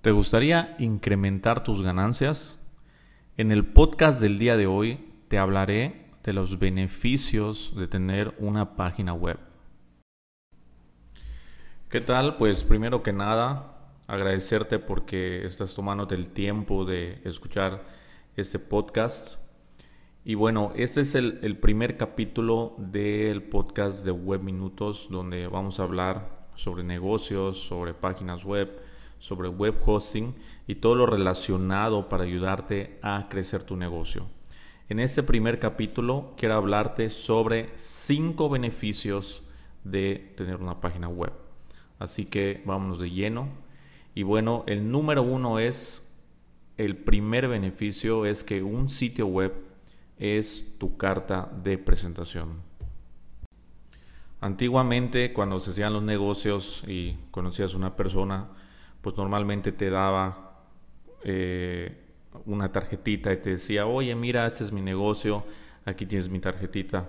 ¿Te gustaría incrementar tus ganancias? En el podcast del día de hoy te hablaré de los beneficios de tener una página web. ¿Qué tal? Pues primero que nada, agradecerte porque estás tomándote el tiempo de escuchar este podcast. Y bueno, este es el, el primer capítulo del podcast de Web Minutos donde vamos a hablar sobre negocios, sobre páginas web, sobre web hosting y todo lo relacionado para ayudarte a crecer tu negocio. En este primer capítulo quiero hablarte sobre cinco beneficios de tener una página web. Así que vámonos de lleno. Y bueno, el número uno es, el primer beneficio es que un sitio web es tu carta de presentación. Antiguamente, cuando se hacían los negocios y conocías a una persona, pues normalmente te daba eh, una tarjetita y te decía, oye, mira, este es mi negocio, aquí tienes mi tarjetita.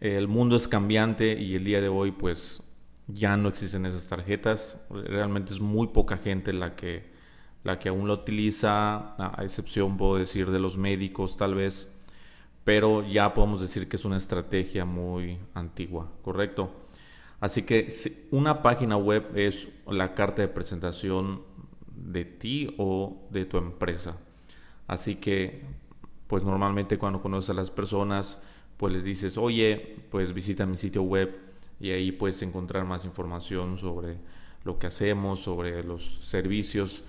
El mundo es cambiante y el día de hoy pues ya no existen esas tarjetas. Realmente es muy poca gente la que, la que aún lo utiliza, a excepción puedo decir de los médicos tal vez, pero ya podemos decir que es una estrategia muy antigua, ¿correcto? Así que una página web es la carta de presentación de ti o de tu empresa. Así que, pues normalmente cuando conoces a las personas, pues les dices, oye, pues visita mi sitio web y ahí puedes encontrar más información sobre lo que hacemos, sobre los servicios,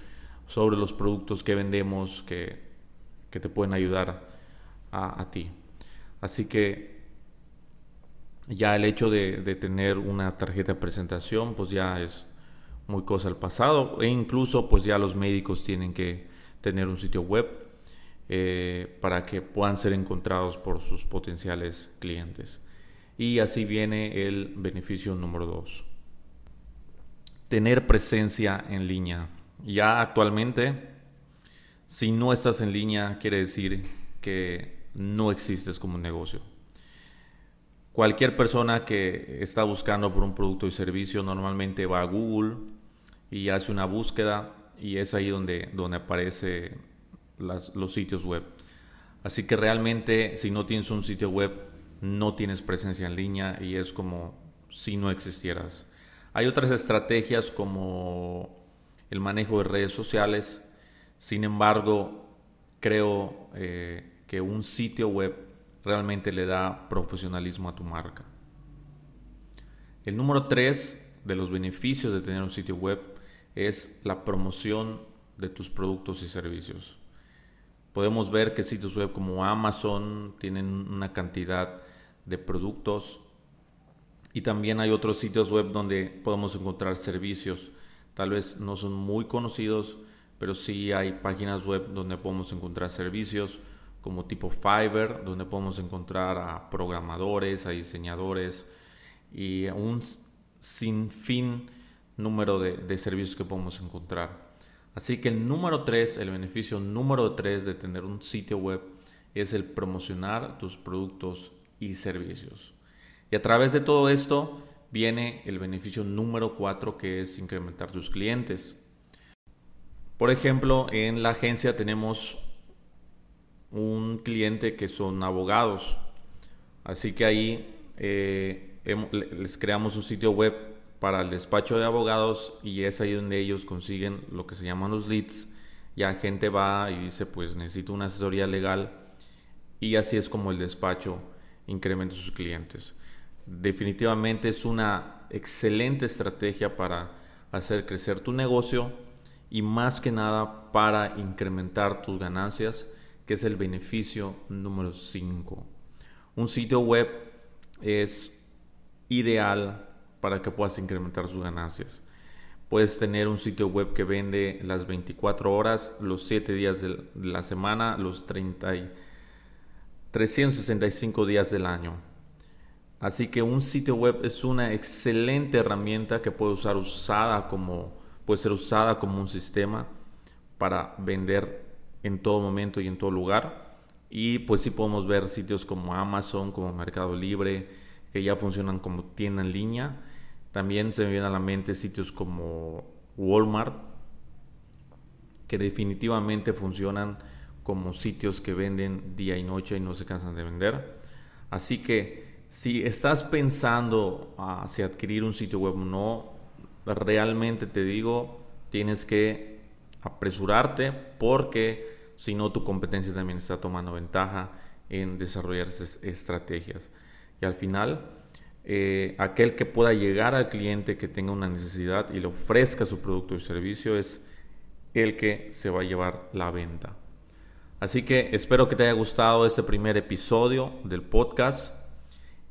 sobre los productos que vendemos que, que te pueden ayudar a, a ti. Así que ya el hecho de, tener una tarjeta de presentación pues ya es muy cosa del pasado. E incluso pues ya los médicos tienen que tener un sitio web eh, para que puedan ser encontrados por sus potenciales clientes. Y así viene el beneficio número dos. Tener presencia en línea. Ya actualmente si no estás en línea quiere decir que no existes como un negocio Cualquier persona que está buscando por un producto y servicio normalmente va a Google y hace una búsqueda y es ahí donde, donde aparece los sitios web. Así que realmente si no tienes un sitio web no tienes presencia en línea y es como si no existieras. Hay otras estrategias como el manejo de redes sociales, sin embargo creo eh, que un sitio web realmente le da profesionalismo a tu marca. El número tres de los beneficios de tener un sitio web es la promoción de tus productos y servicios. Podemos ver que sitios web como Amazon tienen una cantidad de productos y también hay otros sitios web donde podemos encontrar servicios. Tal vez no son muy conocidos, pero sí hay páginas web donde podemos encontrar servicios como tipo Fiverr, donde podemos encontrar a programadores, a diseñadores y un sinfín número de, servicios que podemos encontrar. Así que el número 3, el beneficio número 3 de tener un sitio web es el promocionar tus productos y servicios. Y a través de todo esto viene el beneficio número 4 que es incrementar tus clientes. Por ejemplo, en la agencia tenemos un cliente que son abogados. Así que ahí eh, les creamos un sitio web para el despacho de abogados y es ahí donde ellos consiguen lo que se llaman los leads. Ya gente va y dice, pues necesito una asesoría legal y así es como el despacho incrementa sus clientes. Definitivamente es una excelente estrategia para hacer crecer tu negocio y más que nada para incrementar tus ganancias es el beneficio número 5. Un sitio web es ideal para que puedas incrementar sus ganancias. Puedes tener un sitio web que vende las 24 horas, los 7 días de la semana, los 30 365 días del año. Así que un sitio web es una excelente herramienta que puede usar usada como puede ser usada como un sistema para vender en todo momento y en todo lugar. Y pues sí podemos ver sitios como Amazon, como Mercado Libre, que ya funcionan como tienda en línea. También se me vienen a la mente sitios como Walmart, que definitivamente funcionan como sitios que venden día y noche y no se cansan de vender. Así que si estás pensando hacia adquirir un sitio web no, realmente te digo, tienes que apresurarte porque si no tu competencia también está tomando ventaja en desarrollar estrategias. Y al final, eh, aquel que pueda llegar al cliente que tenga una necesidad y le ofrezca su producto o servicio es el que se va a llevar la venta. Así que espero que te haya gustado este primer episodio del podcast.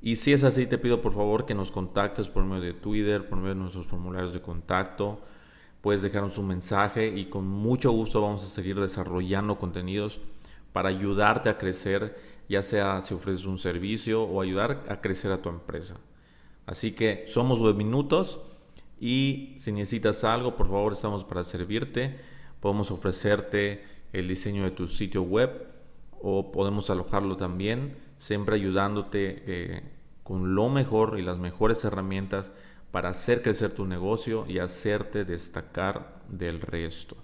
Y si es así, te pido por favor que nos contactes por medio de Twitter, por medio de nuestros formularios de contacto. Puedes dejarnos un mensaje y con mucho gusto vamos a seguir desarrollando contenidos para ayudarte a crecer, ya sea si ofreces un servicio o ayudar a crecer a tu empresa. Así que somos Web Minutos y si necesitas algo, por favor, estamos para servirte. Podemos ofrecerte el diseño de tu sitio web o podemos alojarlo también, siempre ayudándote eh, con lo mejor y las mejores herramientas para hacer crecer tu negocio y hacerte destacar del resto.